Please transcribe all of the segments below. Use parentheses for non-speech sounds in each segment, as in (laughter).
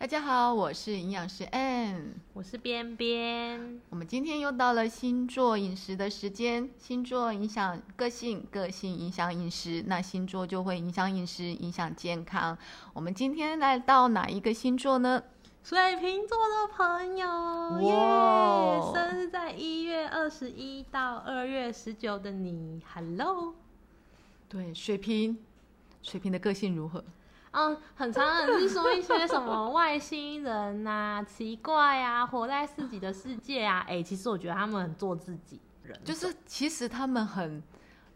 大家好，我是营养师 Ann，我是边边。我们今天又到了星座饮食的时间，星座影响个性，个性影响饮食，那星座就会影响饮食，影响健康。我们今天来到哪一个星座呢？水瓶座的朋友，哇耶！生日在一月二十一到二月十九的你，Hello。对，水瓶，水瓶的个性如何？嗯，很常人是说一些什么外星人呐、奇怪啊，活在自己的世界啊。哎、其实我觉得他们很做自己人，就是其实他们很，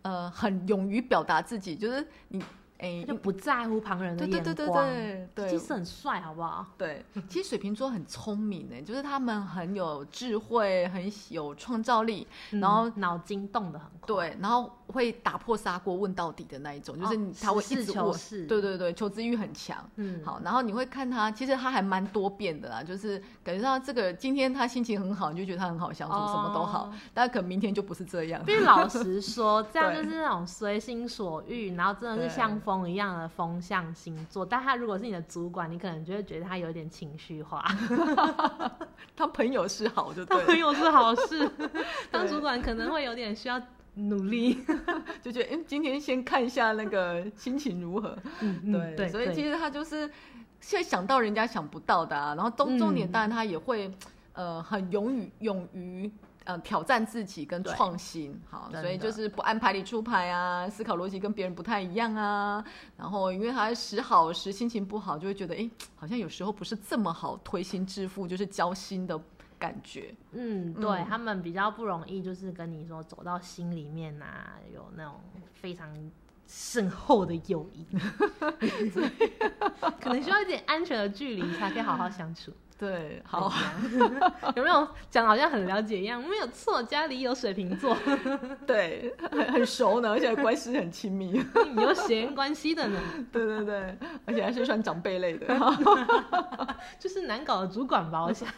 呃，很勇于表达自己，就是你，哎，就不在乎旁人的眼对对对光。对对对，其实很帅，好不好？对，其实水瓶座很聪明呢，就是他们很有智慧，很有创造力，然后嗯脑筋动得很快。对，然后会打破砂锅问到底的那一种，就是他会一直问，对对对，求知欲很强。嗯，好，然后你会看他，其实他还蛮多变的啦，就是感觉到这个今天他心情很好，你就觉得他很好相处，什么都好。哦，但可能明天就不是这样。必须老实说，(laughs) 这样就是那种随心所欲，然后真的是像风一样的风象星座。但他如果是你的主管，你可能就会觉得他有点情绪化。(laughs) 他朋友是好就他朋友是好事，(laughs) 当主管可能会有点需要努力。(laughs) 就觉得哎，今天先看一下那个 (laughs) 心情如何。嗯对，对，所以其实他就是现在想到人家想不到的啊，然后重重点嗯当然他也会、呃很勇于勇于呃挑战自己跟创新，好，所以就是不按牌理出牌啊，思考逻辑跟别人不太一样啊，然后因为他时好时心情不好，就会觉得哎、诶好像有时候不是这么好推心置腹，就是交心的感觉，嗯，对嗯他们比较不容易，就是跟你说走到心里面呐、有那种非常深厚的友谊，(laughs) 可能需要一点安全的距离才可以好好相处。对，好，有没有讲好像很了解一样？没有错，家里有水瓶座，(laughs) 对，很很熟呢，而且关系很亲密，有血缘关系的呢，(laughs) 对对对，而且还是算长辈类的。就是难搞的主管吧？我想，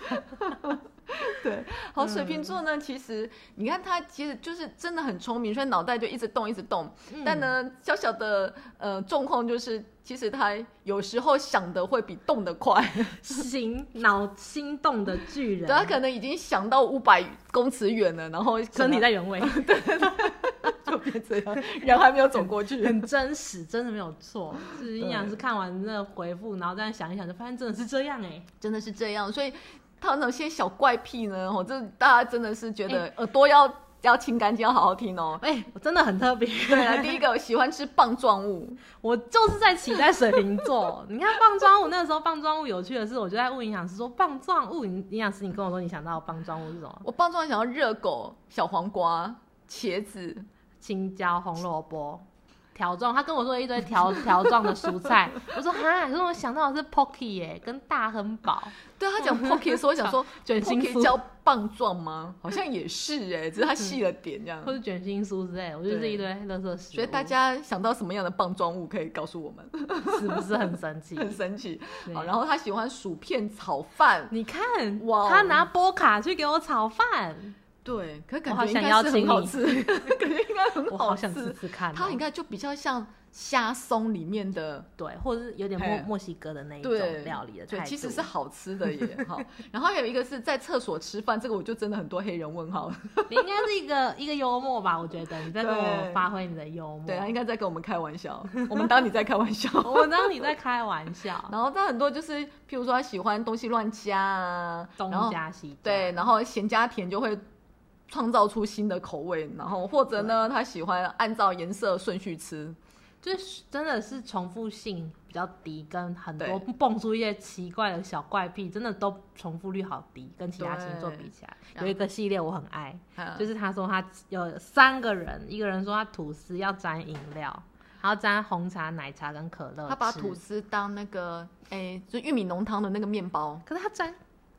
(laughs) 对，好，水瓶座呢，其实你看他其实就是真的很聪明，所以脑袋就一直动，一直动。但呢，小小的呃状况就是，其实他有时候想的会比动的快，(laughs) 心脑心动的巨人，对他可能已经想到五百公尺远了，然后身体在原位，(laughs) 就变这样，人还没有走过去。很真实，真的没有错。就是阴阳师看完那个回复，然后这样想一想，就发现真的是这样哎、真的是这样，所以他那些小怪癖呢，我，这大家真的是觉得耳朵要要清干净，要好好听哦。哎、我真的很特别。对啊，(laughs) 第一个我喜欢吃棒状物，我就是在期待水瓶座。(laughs) 你看棒状物，那个时候棒状物有趣的是，我就在问营养师说棒状物，营养师你跟我说你想到棒状物是什么？我棒状想要热狗、小黄瓜、茄子，青椒、红萝卜。条状，他跟我说一堆条条 (laughs) 状的蔬菜，(laughs) 我说哈，可是我想到的是 Pocky 耶，跟大亨堡。对他讲 pocky 的时候，我想说卷心 pocky 酥。叫棒状吗？好像也是哎、(laughs) 只是它细了点这样。或是卷心酥之类的，我就是一堆垃圾食物，所以大家想到什么样的棒状物可以告诉我们，是不是很神奇？很神奇。对。好，然后他喜欢薯片炒饭，你看，哇哦。他拿波卡去给我炒饭，对，可是感觉应该是很好吃，(laughs) 感觉应该很好我好想吃吃。看哦、它应该就比较像虾松里面的对，或者是有点墨墨西哥的那一种料理的态对，其实是好吃的耶。(laughs) 好，然后还有一个是在厕所吃饭，这个我就真的很多黑人问号。(laughs) 你应该是一个一个幽默吧？我觉得你在跟我对发挥你的幽默。对，他应该在跟我们开玩笑，我们当你在开玩笑。我们当你在开玩笑，然后他很多就是，譬如说他喜欢东西乱加啊，东加西加。对，然后咸加甜就会创造出新的口味，然后或者呢，他喜欢按照颜色顺序吃，就是真的是重复性比较低，跟很多对。蹦出一些奇怪的小怪癖，真的都重复率好低，跟其他星座比起来。对有一个系列我很爱，啊就是他说他有三个人，一个人说他吐司要沾饮料，然后沾红茶、奶茶跟可乐。他把吐司当那个哎，就玉米浓汤的那个面包，可是他沾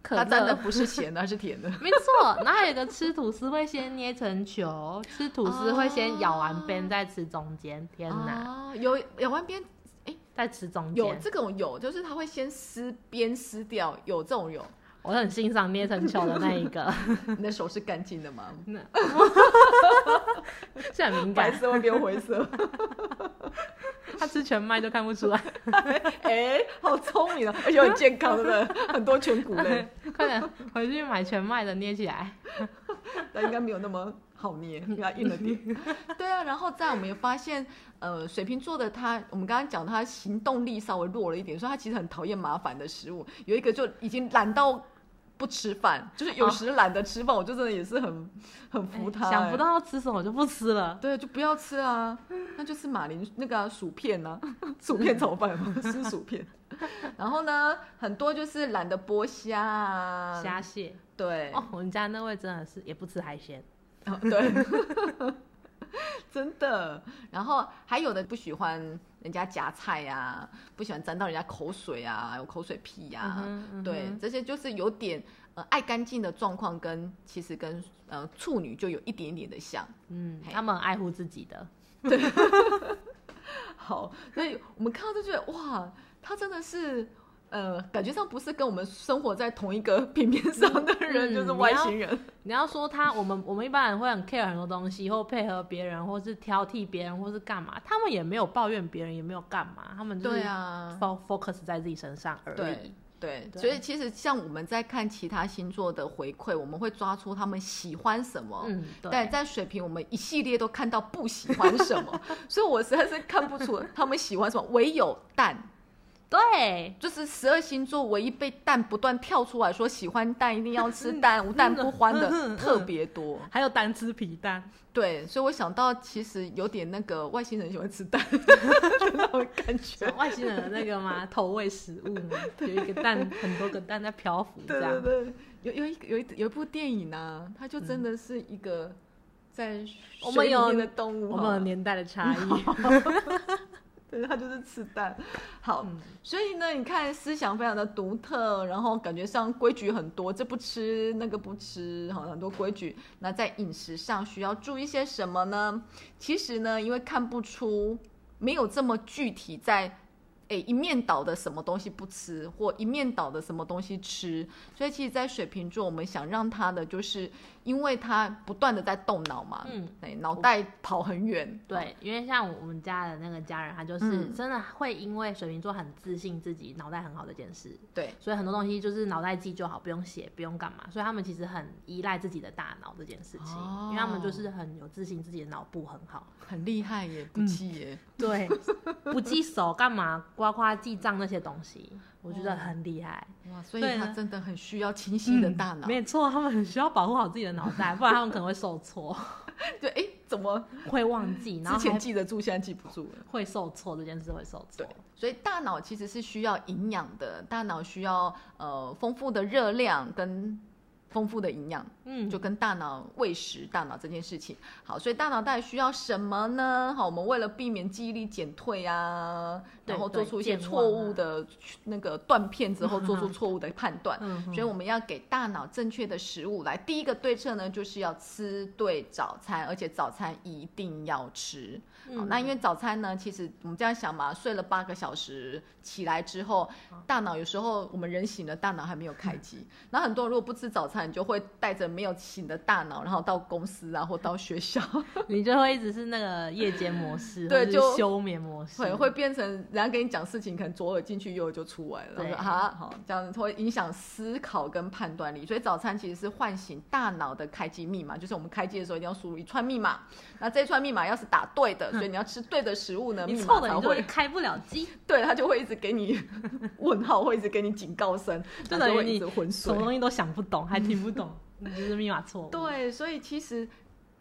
可乐，他蘸的不是咸的，它是甜的。(laughs) 没错。然后还有一个吃吐司会先捏成球，吃吐司会先咬完边再吃中间。天哪，哦，有咬完边在吃中间。有这种有，就是他会先撕边撕掉，有这种有。我很欣赏捏成球的那一个，(laughs) 你的手是干净的吗？(laughs) 那是很敏感。白色会变灰色。他吃全麦都看不出来。(laughs) 哎、好聪明哦，而且很健康，对不对？很多全谷类，快点回去买全麦的捏起来。(laughs) 但应该没有那么好捏，因为它硬了点。(laughs) 对啊，然后在我们也发现，呃，水瓶座的他，我们刚刚讲他行动力稍微弱了一点，所以他其实很讨厌麻烦的食物。有一个就已经懒到不吃饭，就是有时懒得吃饭，我就真的也是很很服他、想不哎到要吃什么就不吃了。对，就不要吃啊，那就吃马铃那个啊、薯片呐、薯片炒饭嘛，(laughs) 吃薯片。然后呢，很多就是懒得剥虾啊，虾蟹对，哦，我们家那位真的是也不吃海鲜。哦对，(laughs) 真的。然后还有的不喜欢人家夹菜呀、不喜欢沾到人家口水啊，有口水屁呀、嗯哼嗯对，这些就是有点呃爱干净的状况，跟其实跟呃处女就有一点点的像。嗯，他们很爱护自己的。对 (laughs) 好，所以我们看到就觉得哇，他真的是。呃，感觉上不是跟我们生活在同一个平面上的人，嗯就是外星人。你要说他，我们我们一般人会很 care 很多东西，或配合别人，或是挑剔别人，或是干嘛。他们也没有抱怨别人，也没有干嘛，他们就是 focus 在自己身上而已。对，对所以其实像我们在看其他星座的回馈，我们会抓出他们喜欢什么。嗯，对。但在水瓶，我们一系列都看到不喜欢什么，(laughs) 所以我实在是看不出他们喜欢什么。唯有蛋，对，就是十二星座唯一被蛋不断跳出来说喜欢蛋，一定要吃蛋，(laughs) 无蛋不欢的特别多。还有单吃皮蛋，对，所以我想到其实有点那个外星人喜欢吃蛋的 (laughs) 那种感觉。外星人的那个吗，投喂食物嘛，(laughs) 有一个蛋，很多个蛋在漂浮，这对样。对对，有有一有一有一部电影啊，它就真的是一个在水里我们有面的动物哈，我们有年代的差异。对，它就是吃蛋。好，嗯所以呢，你看思想非常的独特，然后感觉上规矩很多，这不吃那个不吃，好很多规矩。那在饮食上需要注意些什么呢？其实呢，因为看不出，没有这么具体在。诶，一面倒的什么东西不吃，或一面倒的什么东西吃，所以其实，在水瓶座，我们想让他的就是，因为他不断的在动脑嘛，嗯，对，脑袋跑很远，对，因为像我们家的那个家人，他就是嗯真的会因为水瓶座很自信自己脑袋很好这件事，对，所以很多东西就是脑袋记就好，不用写，不用干嘛。所以他们其实很依赖自己的大脑这件事情，哦因为他们就是很有自信，自己的脑部很好。很厉害耶，不记耶，对，不记手干嘛？呱呱记账那些东西，我觉得很厉害。哇，所以他真的很需要清晰的大脑。没错，他们很需要保护好自己的脑袋，(laughs) 不然他们可能会受挫，(laughs) 对哎，怎么会忘记，然之前记得住，现在记不住了？会受挫，这件事会受挫对。，所以大脑其实是需要营养的，大脑需要呃丰富的热量跟丰富的营养，嗯，就跟大脑喂食大脑这件事情。好，所以大脑到底需要什么呢？好，我们为了避免记忆力减退啊，对然后做出一些错误的那个断片之后，做出错误的判断。(laughs) 嗯所以我们要给大脑正确的食物。来，第一个对策呢，就是要吃对早餐，而且早餐一定要吃。那因为早餐呢，其实我们这样想嘛，睡了八个小时，起来之后，大脑有时候我们人醒了，大脑还没有开机。然后很多人如果不吃早餐，你就会带着没有醒的大脑，然后到公司啊，或到学校，(laughs) (laughs) 你就会一直是那个夜间模式，对就休眠模式，会会变成人家跟你讲事情，可能左耳进去，右耳就出来了。对啊，好，这样会影响思考跟判断力。所以早餐其实是唤醒大脑的开机密码，就是我们开机的时候一定要输入一串密码。那这一串密码要是打对的，所以你要吃对的食物呢，你密错的你就会码才会开不了机，(laughs) 对，他就会一直给你问号，会一直给你警告声，就等于你什么。东西都想不懂，还听不懂，(laughs) 你就是密码错误。对，所以其实，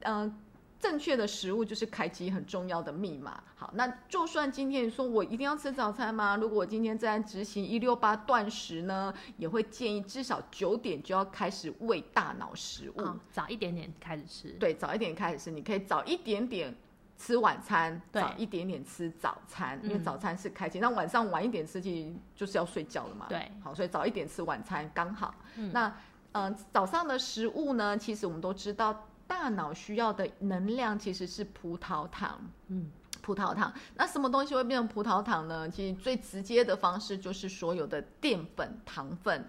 嗯、正确的食物就是开机很重要的密码。好，那就算今天你说我一定要吃早餐吗？如果我今天在执行一六八断食呢，也会建议至少九点就要开始喂大脑食物。嗯，早一点点开始吃。对，早一点开始吃，你可以早一点点吃晚餐，早一点点吃早餐，因为嗯早餐是开机。那晚上晚一点吃，其实就是要睡觉了嘛。对好，所以早一点吃晚餐刚好。嗯那嗯、呃早上的食物呢，其实我们都知道，大脑需要的能量其实是葡萄糖。嗯，葡萄糖，那什么东西会变成葡萄糖呢？其实最直接的方式就是所有的淀粉、糖分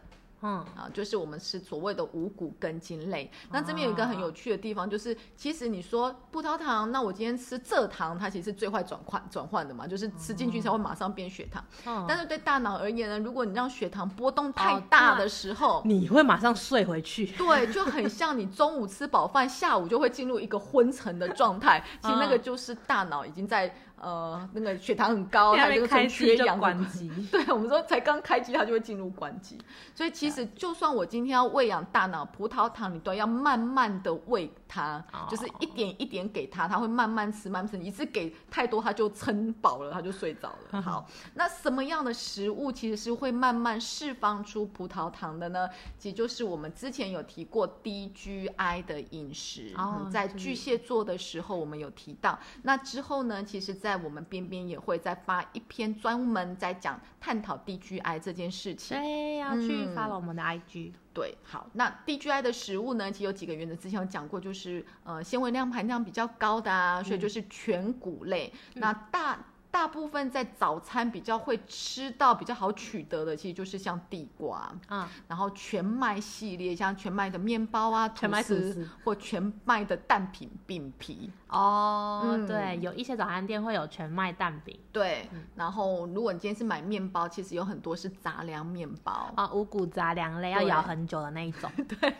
嗯，啊，就是我们吃所谓的五谷根茎类。那这边有一个很有趣的地方，就是其实你说葡萄糖，那我今天吃蔗糖，它其实是最快转换转换的嘛，就是吃进去才会马上变血糖。嗯但是对大脑而言呢，如果你让血糖波动太大的时候，你会马上睡回去。对，就很像你中午吃饱饭，下午就会进入一个昏沉的状态。其实那个就是大脑已经在呃那个血糖很高，它就从开缺氧关机。(laughs) 对，我们说才刚开机，它就会进入关机。所以其实就算我今天要喂养大脑，葡萄糖你都要慢慢的喂它，哦就是一点一点给它，它会慢慢吃，慢慢吃。一次给太多，它就撑饱了，它就睡着了。(laughs) 好，那什么样的食物其实是会慢慢释放出葡萄糖的呢？其实就是我们之前有提过低 GI 的饮食，哦嗯在巨蟹座的时候我们有提到。那之后呢，其实在我们边边也会再发一篇专门在讲探讨 DGI 这件事情。对，要去嗯 follow 我们的 IG。对，好，那 DGI 的食物呢，其实有几个原则，之前有讲过，就是呃纤维量含量比较高的啊，所以就是全谷类。那大大部分在早餐比较会吃到、比较好取得的，其实就是像地瓜，嗯，然后全麦系列，像全麦的面包啊、全麦吐司司或全麦的蛋饼饼皮。哦，嗯对，有一些早餐店会有全麦蛋饼对，然后如果你今天是买面包，其实有很多是杂粮面包。啊，五谷杂粮类要咬很久的那一种。(laughs) 对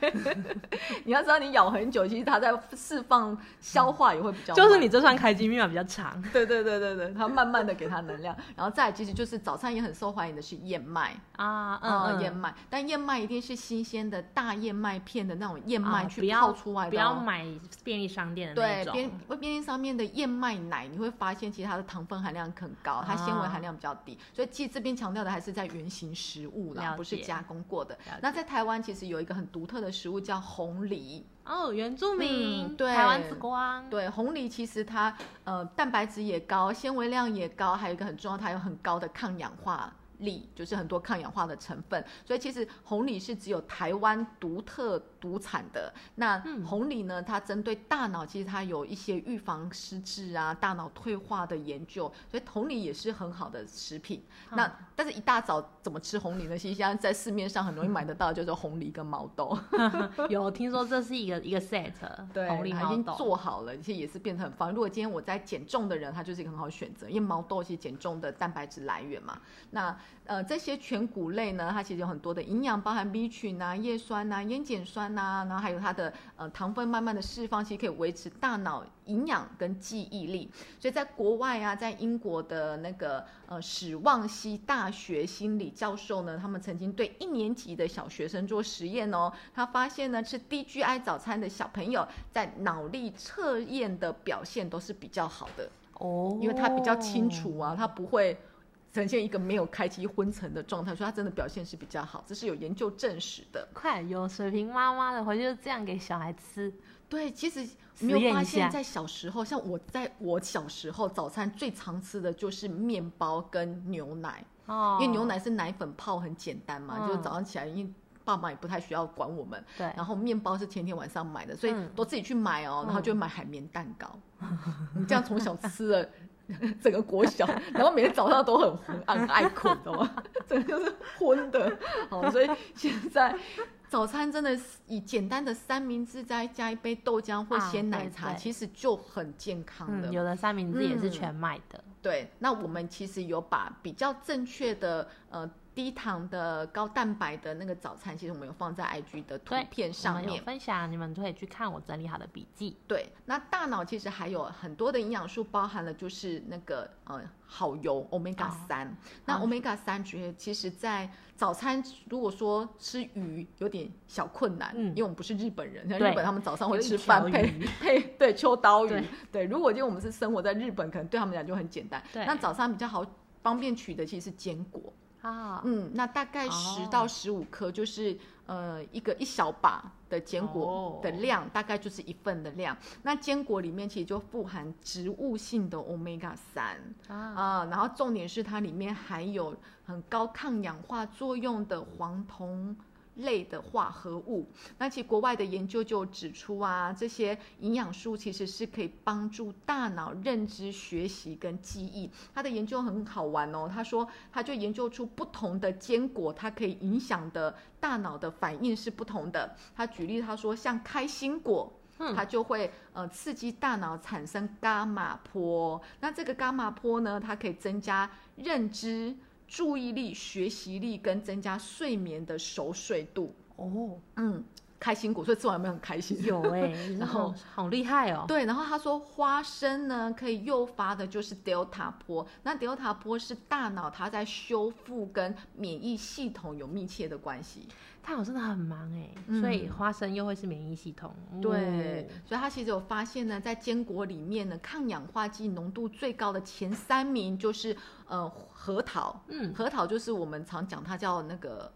你要知道，你咬很久，其实它在释放消化也会比较慢。就是你这算开机密码比较长。对对对对对，它慢慢慢的给它能量，然后再其实就是早餐也很受欢迎的是燕麦，啊，嗯，嗯，燕麦，但燕麦一定是新鲜的大燕麦片的那种燕麦去泡出来的、哦。不要买便利商店的那种。对便便利商店的燕麦奶，你会发现其实它的糖分含量很高，它纤维啊。含量比较低，所以其实这边强调的还是在原型食物啦，了不是加工过的。那在台湾其实有一个很独特的食物叫红梨，哦，原住民，嗯对台湾之光。对，红梨其实它呃蛋白质也高，纤维量也高，还有一个很重要，它有很高的抗氧化力，就是很多抗氧化的成分。所以其实红梨是只有台湾独特独产的。那嗯红梨呢，它针对大脑，其实它有一些预防失智啊、大脑退化的研究，所以红梨也是很好的食品。嗯那但是一大早怎么吃红梨呢？其实现在在市面上很容易买得到，就是红梨跟毛豆。(laughs) 有听说这是一个一个 set，对，红梨它已经。做好了，其实也是变得很方便。如果今天我在减重的人，它就是一个很好的选择，因为毛豆是减重的蛋白质来源嘛。那呃这些全谷类呢，它其实有很多的营养，包含 B 群啊、叶酸啊、烟碱酸啊，然后还有它的呃糖分慢慢的释放，其实可以维持大脑营养跟记忆力。所以在国外啊，在英国的那个呃史旺西大学心理教授呢，他们曾经对一年级的小学生做实验哦，他发现呢吃 DGI 早餐的小朋友在脑力测验的表现都是比较好的，哦，因为他比较清楚啊，他不会。呈现一个没有开机昏沉的状态，所以他真的表现是比较好，这是有研究证实的。快有水平妈妈的回去就这样给小孩吃。对，其实实没有发现，在小时候，像我在我小时候，早餐最常吃的就是面包跟牛奶，哦，因为牛奶是奶粉泡，很简单嘛，嗯就是早上起来，因为爸妈也不太需要管我们，对，然后面包是前天晚上买的，所以嗯都自己去买哦，嗯然后就买海绵蛋糕。(laughs) 你这样从小吃了 (laughs) 整个国小，(laughs) 然后每天早上都很昏，暗爱困，懂吗？(laughs) 整个就是昏的。好，所以现在早餐真的是以简单的三明治再加一杯豆浆或鲜奶茶，对其实就很健康的。嗯，有的三明治也是嗯全麦的。对，那我们其实有把比较正确的呃低糖的高蛋白的那个早餐，其实我们有放在 IG 的图片上面。分享，你们可以去看我整理好的笔记。对，那大脑其实还有很多的营养素，包含了就是那个呃好油 omega 三、那哦 omega 三觉其实在早餐如果说吃鱼有点小困难，嗯因为我们不是日本人，像日本他们早上会吃饭配 (laughs) 配对秋刀鱼对。对，如果今天我们是生活在日本，可能对他们讲就很简单。对那早上比较好方便取的其实是坚果。啊，嗯，那大概十哦。到十五颗，就是、呃一个一小把的坚果的哦。量，大概就是一份的量。那坚果里面其实就富含植物性的 omega 三啊，啊，然后重点是它里面含有很高抗氧化作用的黄酮类的化合物。那其实国外的研究就指出啊，这些营养素其实是可以帮助大脑认知、学习跟记忆。他的研究很好玩哦，他说他就研究出不同的坚果，它可以影响的大脑的反应是不同的。他举例他说，像开心果。它就会呃刺激大脑产生伽马波，那这个伽马波呢，它可以增加认知、注意力、学习力跟增加睡眠的熟睡度。哦，嗯，开心果，所以吃完有没有很开心？有哎，(laughs) 然后好厉害哦。对，然后他说花生呢可以诱发的就是 delta 波，那 delta 波是大脑它在修复跟免疫系统有密切的关系。太阳真的很忙哎，所以花生又会是免疫系统。对，所以他其实有发现呢，在坚果里面呢，抗氧化剂浓度最高的前三名就是呃核桃，嗯，核桃就是我们常讲它叫那个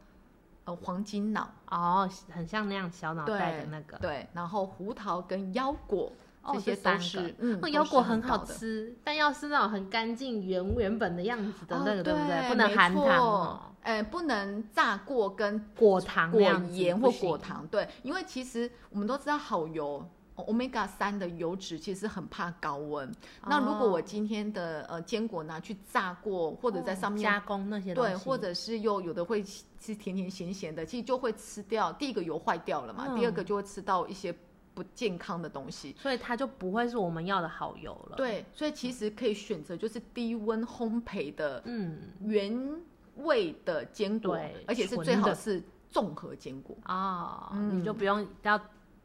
呃黄金脑哦，很像那样小脑袋的那个。对，然后胡桃跟腰果。这些都是，嗯，腰果很好吃，但要是那种很干净原原本的样子的那个，对不对？不能含糖，哎，不能炸过跟果糖、果盐或果糖，对，因为其实我们都知道好油，omega 三的油脂其实很怕高温。那如果我今天的呃坚果拿去炸过，或者在上面加工那些，对，或者是又有的会是甜甜咸咸的，其实就会吃掉。第一个油坏掉了嘛，第二个就会吃到一些。不健康的东西，所以它就不会是我们要的好油了。对，所以其实可以选择就是低温烘焙的，嗯，原味的坚果，而且是最好是综合坚果啊，你就不用要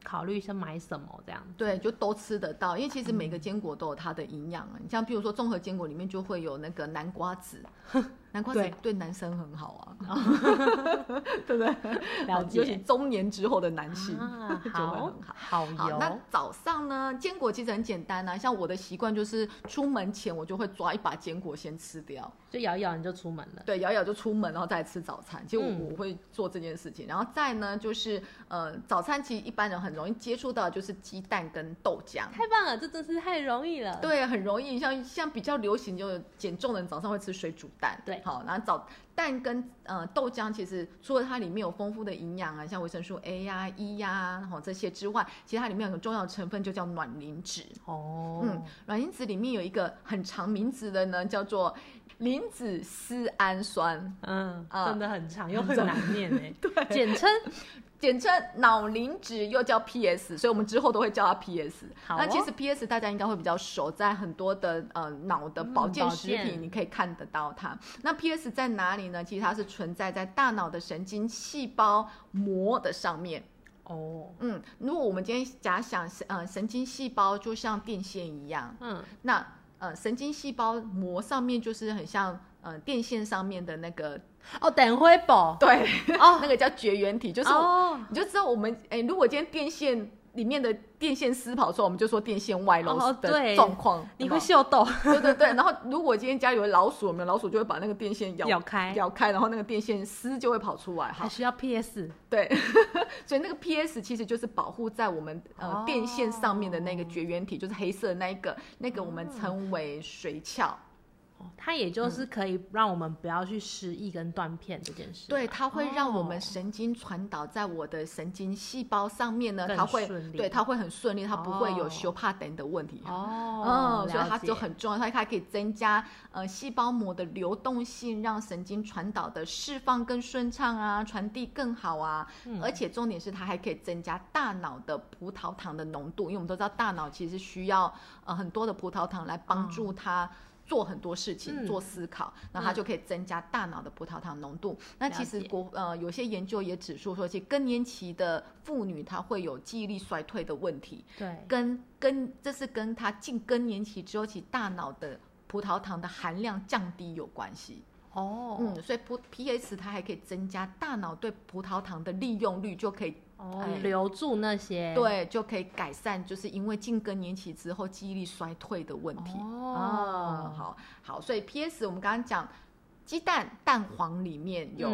考虑是买什么这样。对，就都吃得到，因为其实每个坚果都有它的营养啊。你像比如说综合坚果里面就会有那个南瓜子。(laughs) 南瓜子对男生很好啊，(laughs) 对不对？了解，尤其中年之后的男性 (laughs) 就会很好。好油。那早上呢？坚果其实很简单啊，像我的习惯就是出门前我就会抓一把坚果先吃掉，就咬一咬你就出门了。对，咬一咬就出门，然后再吃早餐。其实我我会做这件事情，然后再呢就是呃，早餐其实一般人很容易接触到就是鸡蛋跟豆浆。太棒了，这真是太容易了。对，很容易。像像比较流行就减重的人早上会吃水煮蛋。对。好，然后早蛋跟呃豆浆，其实除了它里面有丰富的营养啊，像维生素 A 呀、E 呀，然后这些之外，其实它里面有个重要成分就叫卵磷脂。哦，嗯，卵磷脂里面有一个很长名字的呢，叫做磷脂丝氨酸。嗯，真的很长又很难念哎。(laughs) 对，简称。简称脑磷脂又叫 PS，所以我们之后都会叫它 PS。那其实 PS 大家应该会比较熟，在很多的呃脑的保健食品你可以看得到它。那 PS 在哪里呢？其实它是存在在大脑的神经细胞膜的上面。哦，嗯，如果我们今天假想呃神经细胞就像电线一样，嗯，那呃神经细胞膜上面就是很像呃电线上面的那个。哦，等会宝对，哦，(laughs) 那个叫绝缘体，就是你就知道我们哎，如果今天电线里面的电线丝跑出来，我们就说电线外露的状况，你会秀逗，(laughs) 对对对。然后如果今天家里有老鼠，有没有老鼠就会把那个电线咬咬开，咬开，然后那个电线丝就会跑出来，还需要 PS，对，(laughs) 所以那个 PS 其实就是保护在我们呃电线上面的那个绝缘体，就是黑色的那一个，那个我们称为髓鞘。它也就是可以让我们不要去失忆跟断片这件事。对，它会让我们神经传导在我的神经细胞上面呢，它会对它会很顺利，它不会有修帕等的问题。哦，嗯，所以它就很重要，它还可以增加呃细胞膜的流动性，让神经传导的释放更顺畅啊，传递更好啊。而且重点是它还可以增加大脑的葡萄糖的浓度，因为我们都知道大脑其实需要呃很多的葡萄糖来帮助它。做很多事情，做思考，那它就可以增加大脑的葡萄糖浓度。那其实国呃有些研究也指出说，其实更年期的妇女她会有记忆力衰退的问题。对，跟跟这是跟她进更年期之后，其大脑的葡萄糖的含量降低有关系。哦，嗯，所以葡 P S 它还可以增加大脑对葡萄糖的利用率，就可以。哦，留住那些对，就可以改善，就是因为进更年期之后记忆力衰退的问题。哦，好好，所以 P.S. 我们刚刚讲鸡蛋蛋黄里面有，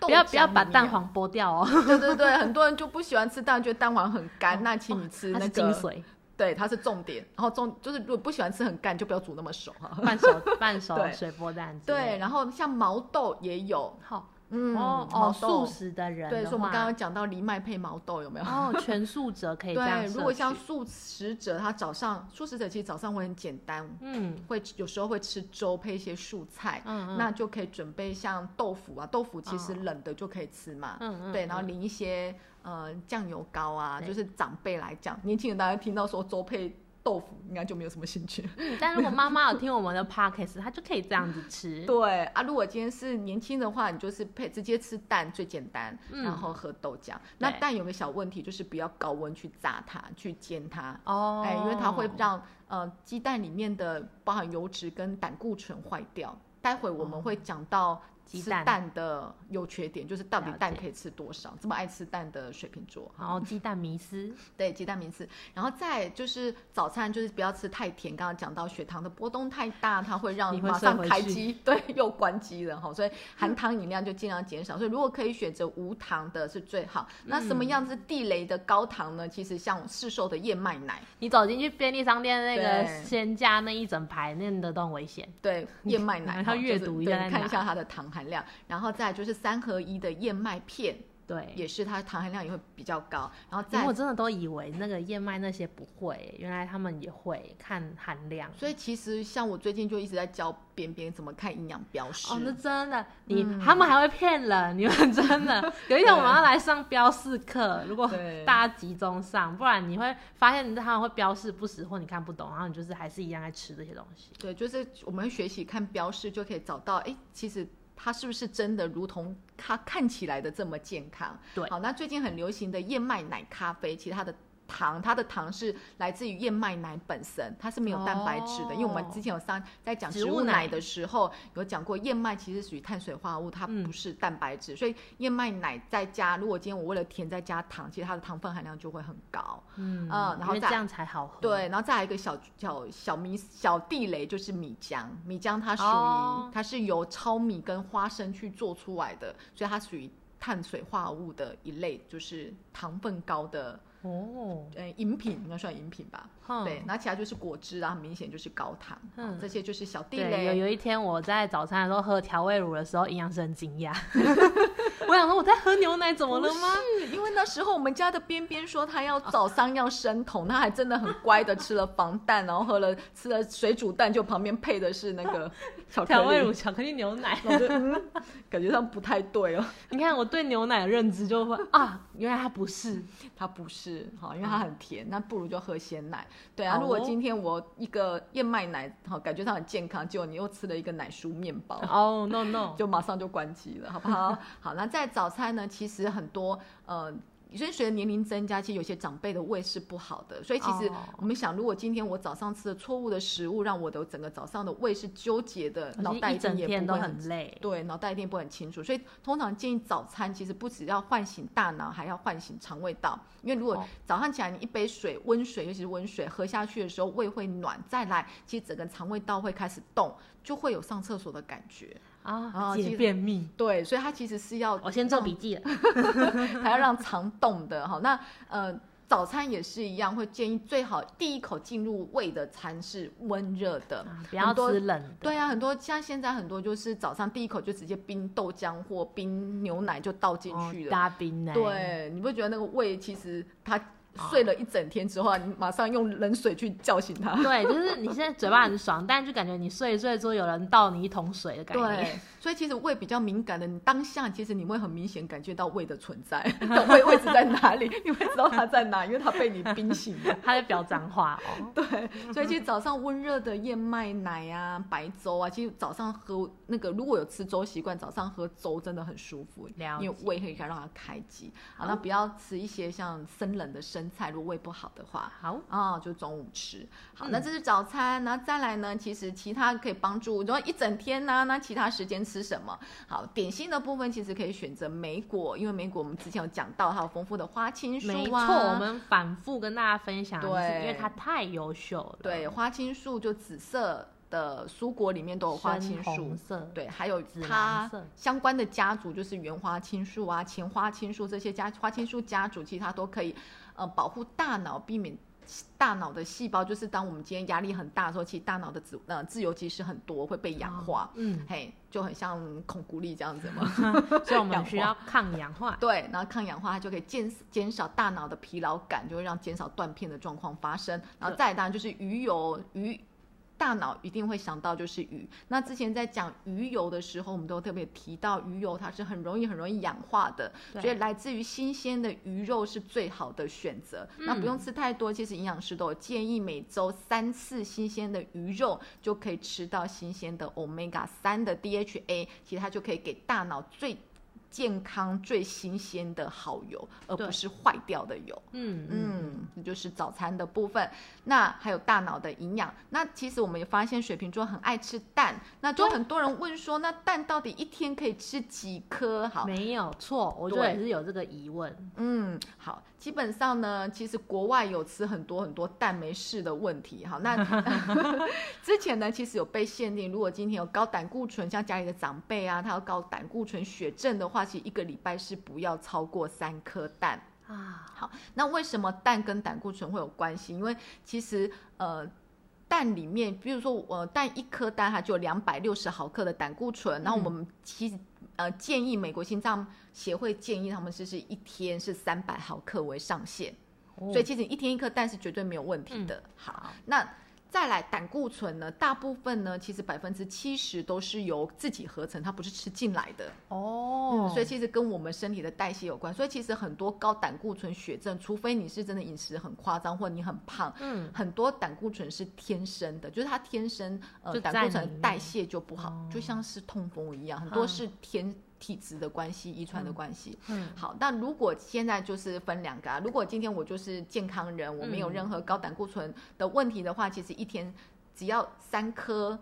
不要不要把蛋黄剥掉哦。对对对，很多人就不喜欢吃蛋，觉得蛋黄很干，(laughs) 那请你吃那个精髓。对，它是重点。然后重就是如果不喜欢吃很干，就不要煮那么熟 (laughs) 哈。半熟半熟水波蛋。对，然后像毛豆也有。好。嗯，哦哦，素食的人对，所以我们刚刚讲到藜麦配毛豆有没有？哦，(laughs) 全素者可以这样对，如果像素食者，他早上素食者其实早上会很简单，嗯。会有时候会吃粥配一些蔬菜，嗯嗯。那就可以准备像豆腐啊，豆腐其实哦。冷的就可以吃嘛，嗯嗯，对，然后嗯。淋一些呃酱油膏啊，就是长辈来讲，年轻人大家听到说粥配豆腐，应该就没有什么兴趣。嗯但如果妈妈有听我们的 podcast，她就可以这样子吃。(laughs) 对啊，如果今天是年轻的话，你就是配直接吃蛋最简单，嗯然后喝豆浆。那对蛋有个小问题，就是不要高温去炸它，去煎它。哦，哎，因为它会让呃鸡蛋里面的包含油脂跟胆固醇坏掉。待会我们会讲到吃鸡蛋蛋的优缺点，就是到底蛋可以吃多少。这么爱吃蛋的水瓶座，然后鸡蛋迷思，(laughs) 对鸡蛋迷思，然后再就是早餐就是不要吃太甜，刚刚讲到血糖的波动太大，它会让你马上开机，(laughs) 对，又关机了哈，所以 (laughs) 含糖饮料就尽量减少。所以如果可以选择无糖的是最好。那什么嗯样子地雷的高糖呢？其实像市售的燕麦奶，你走进去便利商店那个对鲜价那一整排，那的都很危险。对燕麦奶，然后阅读一下看一下它的糖含量，然后再就是三合一的燕麦片，对，也是它糖含量也会比较高，然后再我真的都以为那个燕麦那些不会，原来他们也会看含量。所以其实像我最近就一直在教边边怎么看营养标识。哦，那真的，你、嗯他们还会骗人，你们真的。(laughs) 有一天我们要来上标示课，如果大家集中上，不然你会发现他们会标示不实或你看不懂，然后你就是还是一样在吃这些东西。对，就是我们会学习看标示，就可以找到，哎，其实它是不是真的如同它看起来的这么健康？对好，那最近很流行的燕麦奶咖啡，其实它的糖，它的糖是来自于燕麦奶本身，它是没有蛋白质的。因为我们哦之前有上在讲植物奶奶的时候，有讲过燕麦其实属于碳水化合物，它嗯不是蛋白质，所以燕麦奶再加，如果今天我为了甜再加糖，其实它的糖分含量就会很高。嗯嗯然后再这样才好喝。对，然后再来一个小小小米小地雷就是米浆，米浆它属于、哦它是由糙米跟花生去做出来的，所以它属于碳水化合物的一类，就是糖分高的哦，呃饮品，应该算饮品吧。哼对，那其他就是果汁啊，很明显就是高糖，嗯哦这些就是小地对，有。有一天我在早餐的时候喝调味乳的时候，营养师很惊讶。(laughs) 我想说我在喝牛奶，怎么了吗？是因为那时候我们家的边边说他要早上要生酮，他还真的很乖的吃了防弹，然后喝了吃了水煮蛋，就旁边配的是那个调味乳、巧克力牛奶。(laughs) 感觉上不太对哦。(laughs) 你看我对牛奶的认知就会啊，原来它不是。它不是哈，因为它很甜，那不如就喝鲜奶。对啊，哦如果今天我一个燕麦奶，好感觉上很健康，结果你又吃了一个奶酥面包，哦、no no，就马上就关机了，好不好？好，那在早餐呢，其实很多呃。所以随着年龄增加，其实有些长辈的胃是不好的，所以其实哦我们想，如果今天我早上吃了错误的食物，让我的整个早上的胃是纠结的，脑袋一整天都很累。对，脑袋一定不会很清楚，所以通常建议早餐其实不只要唤醒大脑，还要唤醒肠胃道。因为如果哦早上起来你一杯水，温水，尤其是温水喝下去的时候，胃会暖，再来，其实整个肠胃道会开始动，就会有上厕所的感觉。啊，解便秘。对，所以它其实是要我先做笔记了。还 (laughs) 要让肠动的哈。那呃，早餐也是一样，会建议最好第一口进入胃的餐是温热的，啊不要多吃冷的。对啊，很多像现在很多就是早上第一口就直接冰豆浆或冰牛奶就倒进哦去了。大冰奶。对，你不觉得那个胃其实它睡了一整天之后啊，你马上用冷水去叫醒他。对，就是你现在嘴巴很爽，(laughs) 但就感觉你睡一睡之后有人倒你一桶水的感觉。对，所以其实胃比较敏感的，你当下其实你会很明显感觉到胃的存在，(laughs) 胃位置在哪里，(laughs) 你会知道它在哪，因为它被你冰醒了。他在表脏话哦。(laughs) 对，所以其实早上温热的燕麦奶啊、白粥啊，其实早上喝那个如果有吃粥习惯，早上喝粥真的很舒服，了因为胃可以让它开机。好，那不要吃一些像生冷的生菜，如果胃不好的话。好，啊、就中午吃。好，嗯那这是早餐，然后再来呢，其实其他可以帮助，然后一整天呢、那其他时间吃什么？好，点心的部分其实可以选择莓果，因为莓果我们之前有讲到，它有丰富的花青素啊。没错，我们反复跟大家分享，对因为它太优秀了。对，花青素就紫色的蔬果里面都有花青素。红色。对，还有紫色相关的家族，就是原花青素啊、前花青素这些家花青素家族，其实它都可以呃保护大脑，避免大脑的细胞，就是当我们今天压力很大的时候，其实大脑的自呃自由基是很多，会被氧化，嗯，嘿，就很像孔古力这样子嘛。(laughs) 所以我们需要抗氧化。(laughs) 对，然后抗氧化它就可以减减少大脑的疲劳感，就会让减少断片的状况发生。然后再当然就是鱼油鱼。大脑一定会想到就是鱼。那之前在讲鱼油的时候，我们都特别提到鱼油它是很容易很容易氧化的，所以来自于新鲜的鱼肉是最好的选择。那不用吃太多，其实营养师都有建议每周三次新鲜的鱼肉就可以吃到新鲜的 omega 三的 DHA，其实它就可以给大脑最健康、最新鲜的好油，而不是坏掉的油。嗯嗯，嗯，这就是早餐的部分。那还有大脑的营养。那其实我们也发现水瓶座很爱吃蛋，那就很多人问说，那蛋到底一天可以吃几颗？好，没有错，我觉得对也是有这个疑问。嗯，好，基本上呢，其实国外有吃很多很多蛋没事的问题。好，那 (laughs) 之前呢，其实有被限定，如果今天有高胆固醇，像家里的长辈啊，他有高胆固醇血症的话，其实一个礼拜是不要超过三颗蛋。啊，好，那为什么蛋跟胆固醇会有关系？因为其实呃，蛋里面，比如说呃，蛋一颗蛋它就有两百六十毫克的胆固醇，然后我们其实呃建议美国心脏协会建议他们是是一天是三百毫克为上限，哦所以其实一天一颗蛋是绝对没有问题的。好，那。再来胆固醇呢，大部分呢，其实百分之七十都是由自己合成，它不是吃进来的。哦。嗯，所以其实跟我们身体的代谢有关。所以其实很多高胆固醇血症，除非你是真的饮食很夸张，或你很胖，嗯，很多胆固醇是天生的，就是它天生呃胆固醇代谢就不好，哦。就像是痛风一样，很多嗯是天体质的关系、遗传的关系。嗯好，那如果现在就是分两个啊，如果今天我就是健康人，我没有嗯任何高胆固醇的问题的话，其实一天只要三颗。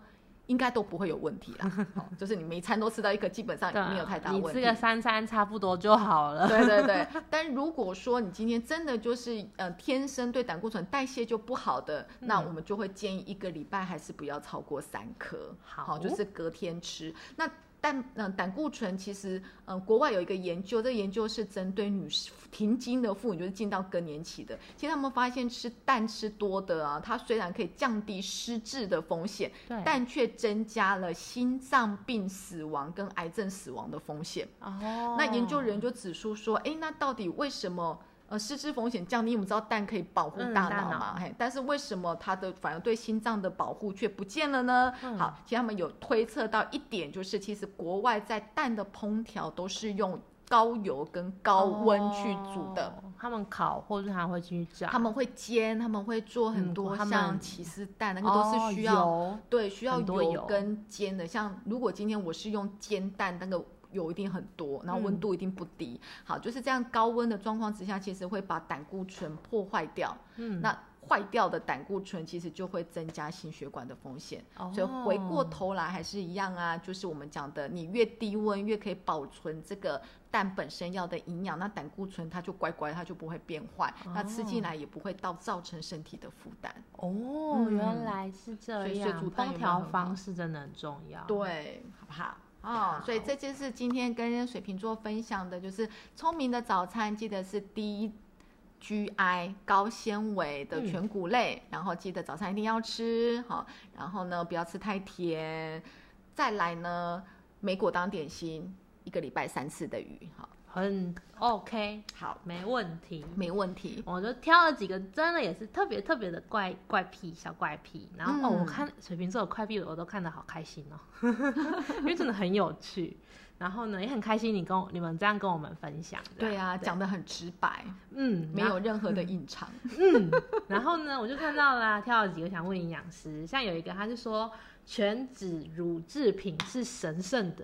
应该都不会有问题啦，(laughs) 哦、就是你每一餐都吃到一颗，基本上没有太大问题。你吃个三餐差不多就好了。对对对，(laughs) 但如果说你今天真的就是呃天生对胆固醇代谢就不好的，那嗯我们就会建议一个礼拜还是不要超过三颗，好就是隔天吃。那但嗯、呃胆固醇其实嗯、呃国外有一个研究，这个研究是针对女士停经的妇女，就是进到更年期的，其实他们发现吃蛋吃多的啊，它虽然可以降低失智的风险，对，但却增加了心脏病死亡跟癌症死亡的风险。哦，那研究人就指出说，哎，那到底为什么呃失智风险降低？我们知道蛋可以保护嗯大大脑脑嘛，嘿，但是为什么它的反而对心脏的保护却不见了呢？嗯好，其实他们有推测到一点，就是其实国外在蛋的烹调都是用高油跟高温去煮的。哦他们烤或者他会去炸，他们会煎，他们会做很嗯多像起司蛋，那个都哦是需要、油对，需要油跟煎的。像如果今天我是用煎蛋，那个油一定很多，然后温嗯度一定不低。好，就是这样高温的状况之下，其实会把胆固醇破坏掉。嗯，那坏掉的胆固醇其实就会增加心血管的风险。哦所以回过头来还是一样啊，就是我们讲的，你越低温越可以保存这个蛋本身要的营养，那胆固醇它就乖乖，它就不会变坏，那吃进来也不会到造成身体的负担。哦，嗯原来是这所以样，水煮蛋有有烹调方式真的很重要。，对，好不好？哦，所以这就是今天跟水瓶座分享的，就是聪明的早餐，记得是低 GI 高纤维的嗯。全谷类，然后记得早餐一定要吃好，然后呢不要吃太甜，再来呢莓果当点心，一个礼拜三次的鱼，好，很 OK，好，没问题。没问题。我就挑了几个真的也是特别特别的怪怪癖小怪癖，然后、哦，嗯我看水瓶座的怪癖我都看得好开心哦，(laughs) 因为真的很有趣。然后呢，也很开心你跟我你们这样跟我们分享。对啊，讲的的很直白，嗯没有任何的隐藏。嗯，然后呢，我就看到啦，(laughs) 挑了几个想问营养师，像有一个他就说全脂乳制品是神圣的，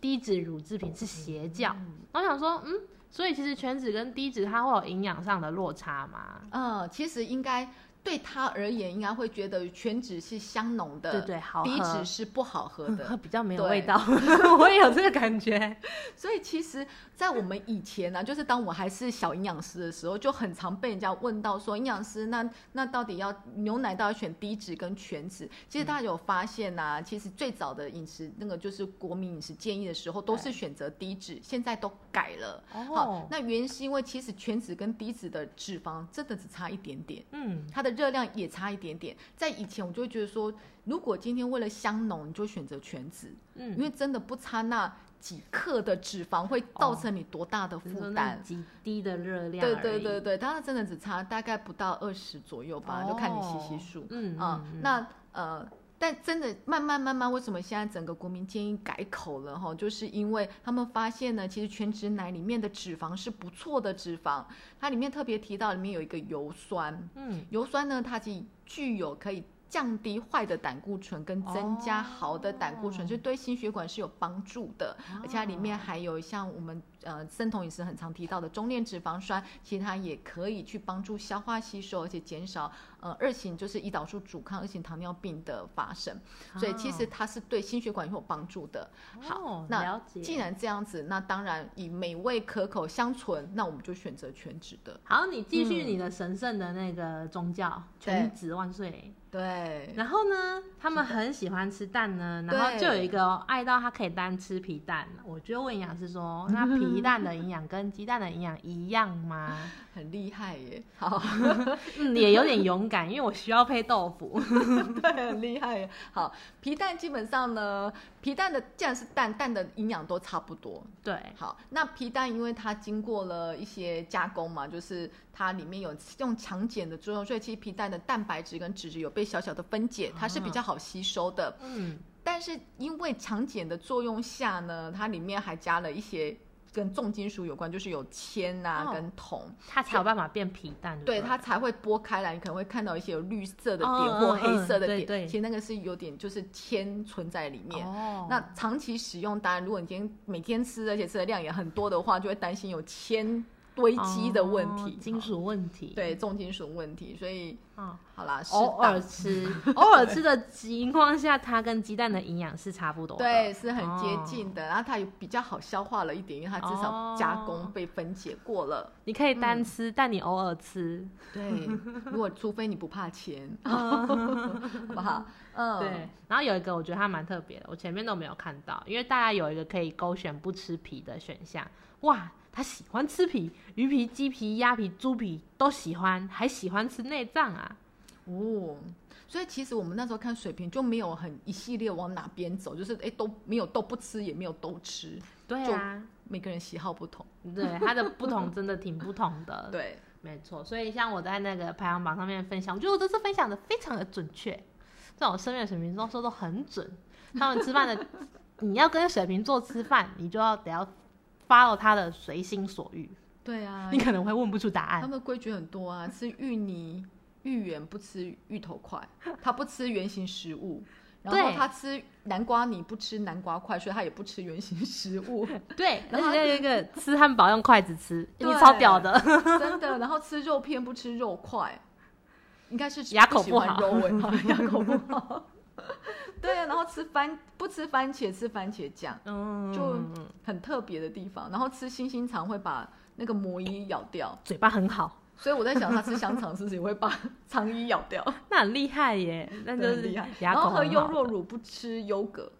低脂乳制品是邪教。我想说，嗯，所以其实全脂跟低脂它会有营养上的落差吗？嗯，其实应该对他而言，应该会觉得全脂是香浓的，对对好低脂是不好喝的。(laughs) 比较没有味道，(laughs) 我也有这个感觉。所以其实，在我们以前呢、就是当我还是小营养师的时候，就很常被人家问到说，营养师那那到底要牛奶到底选低脂跟全脂？其实大家有发现呐、其实最早的饮食那个就是国民饮食建议的时候，都是对选择低脂，现在都改了。哦好，那原因是因为其实全脂跟低脂的脂肪真的只差一点点。嗯，它的热量也差一点点。在以前，我就会觉得说，如果今天为了香浓，你就选择全脂，嗯因为真的不差那几克的脂肪，会造成你多大的负担。哦极低的热量，对对对，对，当然真的只差大概不到二十左右吧，就看你吸吸数。嗯啊、嗯嗯那呃，但真的慢慢慢慢，为什么现在整个国民建议改口了哈？就是因为他们发现呢，其实全脂奶里面的脂肪是不错的脂肪，它里面特别提到里面有一个油酸，嗯，油酸呢，它既具有可以降低坏的胆固醇跟增加好的胆固醇，哦就对心血管是有帮助的。而且它里面还有像我们呃生酮饮食很常提到的中链脂肪酸，其实它也可以去帮助消化吸收，而且减少呃二型就是胰岛素阻抗二型糖尿病的发生。所以其实它是对心血管有帮助的。好哦，那。既然这样子，那当然以美味可口相存，那我们就选择全脂的。好，你继续嗯你的神圣的那个宗教，对全脂万岁。对，然后呢，他们很喜欢吃蛋呢，然后就有一个哦爱到他可以单吃皮蛋。我就问营养师说，(laughs) 那皮蛋的营养跟鸡蛋的营养一样吗？很厉害耶。好。(laughs) 嗯，也有点勇敢，因为我需要配豆腐。(laughs) 对，很厉害。好，皮蛋基本上呢，皮蛋的既然是蛋，蛋的营养都差不多。对，好，那皮蛋因为它经过了一些加工嘛，就是它里面有用强碱的作用，所以其实皮蛋的蛋白质跟脂质有被小小的分解，它是比较好吸收的。嗯，但是因为强碱的作用下呢，它里面还加了一些跟重金属有关，就是有铅啊、哦跟铜。它才有办法变皮蛋。对，它才会剥开来，你可能会看到一些有绿色的点嗯或嗯黑色的点，嗯对对其实那个是有点就是铅存在里面。哦，那长期使用，当然如果你今天每天吃，而且吃的量也很多的话，就会担心有铅堆积的问题，哦金属问题。对重金属问题。所以嗯，好啦，适偶尔吃，(laughs) 偶尔吃的情况下，它跟鸡蛋的营养是差不多的。对是很接哦近的，然后它也比较好消化了一点，因为它至少加工哦被分解过了。你可以嗯单吃，但你偶尔吃。对，如果除非你不怕钱，(laughs) 哦好不好？嗯，对，然后有一个我觉得它蛮特别的，我前面都没有看到，因为大家有一个可以勾选不吃皮的选项。哇，他喜欢吃皮，鱼皮、鸡皮、鸭皮、猪皮都喜欢，还喜欢吃内脏啊。哦，所以其实我们那时候看水平就没有很一系列往哪边走，就是哎都没有都不吃，也没有都吃，对啊，每个人喜好不同。对，他的不同真的挺不同的。对，(laughs) 没错，所以像我在那个排行榜上面分享，我觉得我这次分享的非常的准确，在我身边的水瓶座说都很准。他们吃饭的，你要跟水瓶座吃饭，你就要得要 follow 他的随心所欲，对啊你，可能会问不出答案他案。们的规矩很多啊，吃芋泥、芋圆不吃芋头块，他不吃圆形食物。然后他吃南瓜泥，不吃南瓜块，所以他也不吃圆形食物，(laughs) 对，然后且有一个吃汉堡用筷子吃，你超屌的。真的。然后吃肉片，不吃肉块，应该是牙口不好牙口不好。对啊，然后吃番不吃番茄，吃番茄酱，嗯，就很特别的地方。然后吃星星肠会把那个魔衣咬掉，嘴巴很好，所以我在想他吃香肠是不是也会把 (laughs) 肠衣咬掉？(laughs) 那很厉害耶，那就是厉害。然后喝。优酪乳不吃优格，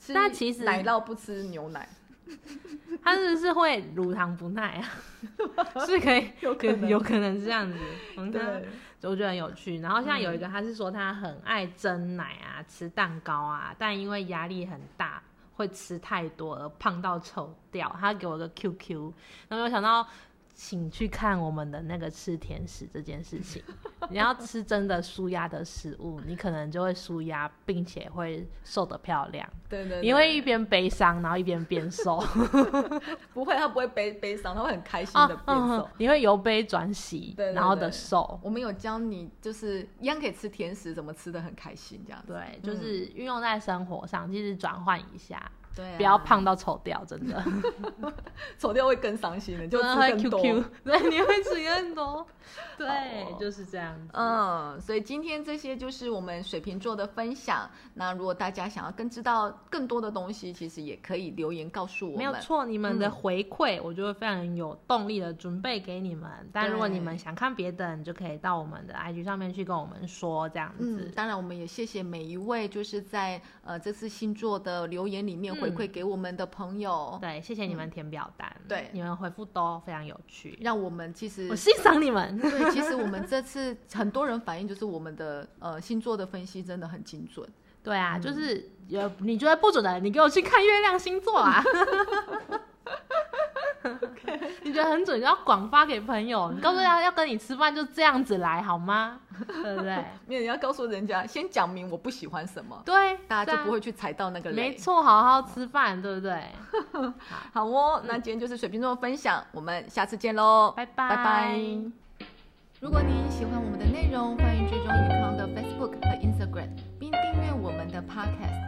吃但其实奶酪不吃牛奶，(laughs) 他是不是会乳糖不耐啊？(laughs) 是可以，有可能有可能是这样子。我觉得很有趣。然后像有一个，他是说他很爱蒸奶啊，吃蛋糕啊，但因为压力很大，会吃太多而胖到丑掉。他给我个 QQ，然后我想到。请去看我们的那个吃甜食这件事情。(laughs) 你要吃真的舒压的食物，你可能就会舒压，并且会瘦得漂亮。对对对你会一边悲伤，然后一边变瘦。(laughs) 不会，他不会悲悲伤，他会很开心的变瘦。嗯你会由悲转喜，对对然后的瘦。我们有教你，就是一样可以吃甜食，怎么吃的很开心这样子。对，就是运用在生活上，其实转换一下。对、啊，不要胖到丑掉，真的，(laughs) 丑掉会更伤心的，就吃更多。QQ，(laughs) 对，你会吃更多，对，哦就是这样子。嗯，所以今天这些就是我们水瓶座的分享。那如果大家想要更知道更多的东西，其实也可以留言告诉我们。没有错，你们的嗯回馈，我就会非常有动力的准备给你们。但如果你们想看别的，你就可以到我们的 IG 上面去跟我们说，这样嗯，子。当然我们也谢谢每一位就是在呃这次星座的留言里面回馈给我们的朋友，对，谢谢你们填表单，对。你们回复都非常有趣，让我们其实我欣赏你们。(laughs) 对，其实我们这次很多人反映就是我们的呃星座的分析真的很精准。对啊，就是有你觉得不准的，你给我去看月亮星座啊。(laughs) (laughs) 你觉得很准，就要广发给朋友。你告诉他要跟你吃饭，就这样子来好吗？(laughs) 对不对？没有你要告诉人家，先讲明我不喜欢什么，对，大家就不会。去踩到那个雷。没错，好好吃饭，对不对？(laughs) 好哦，那今天就是水瓶座的分享，我们下次见喽，拜拜拜拜。如果您喜欢我们的内容，欢迎追踪宇康的 Facebook 和 Instagram，并订阅我们的 Podcast。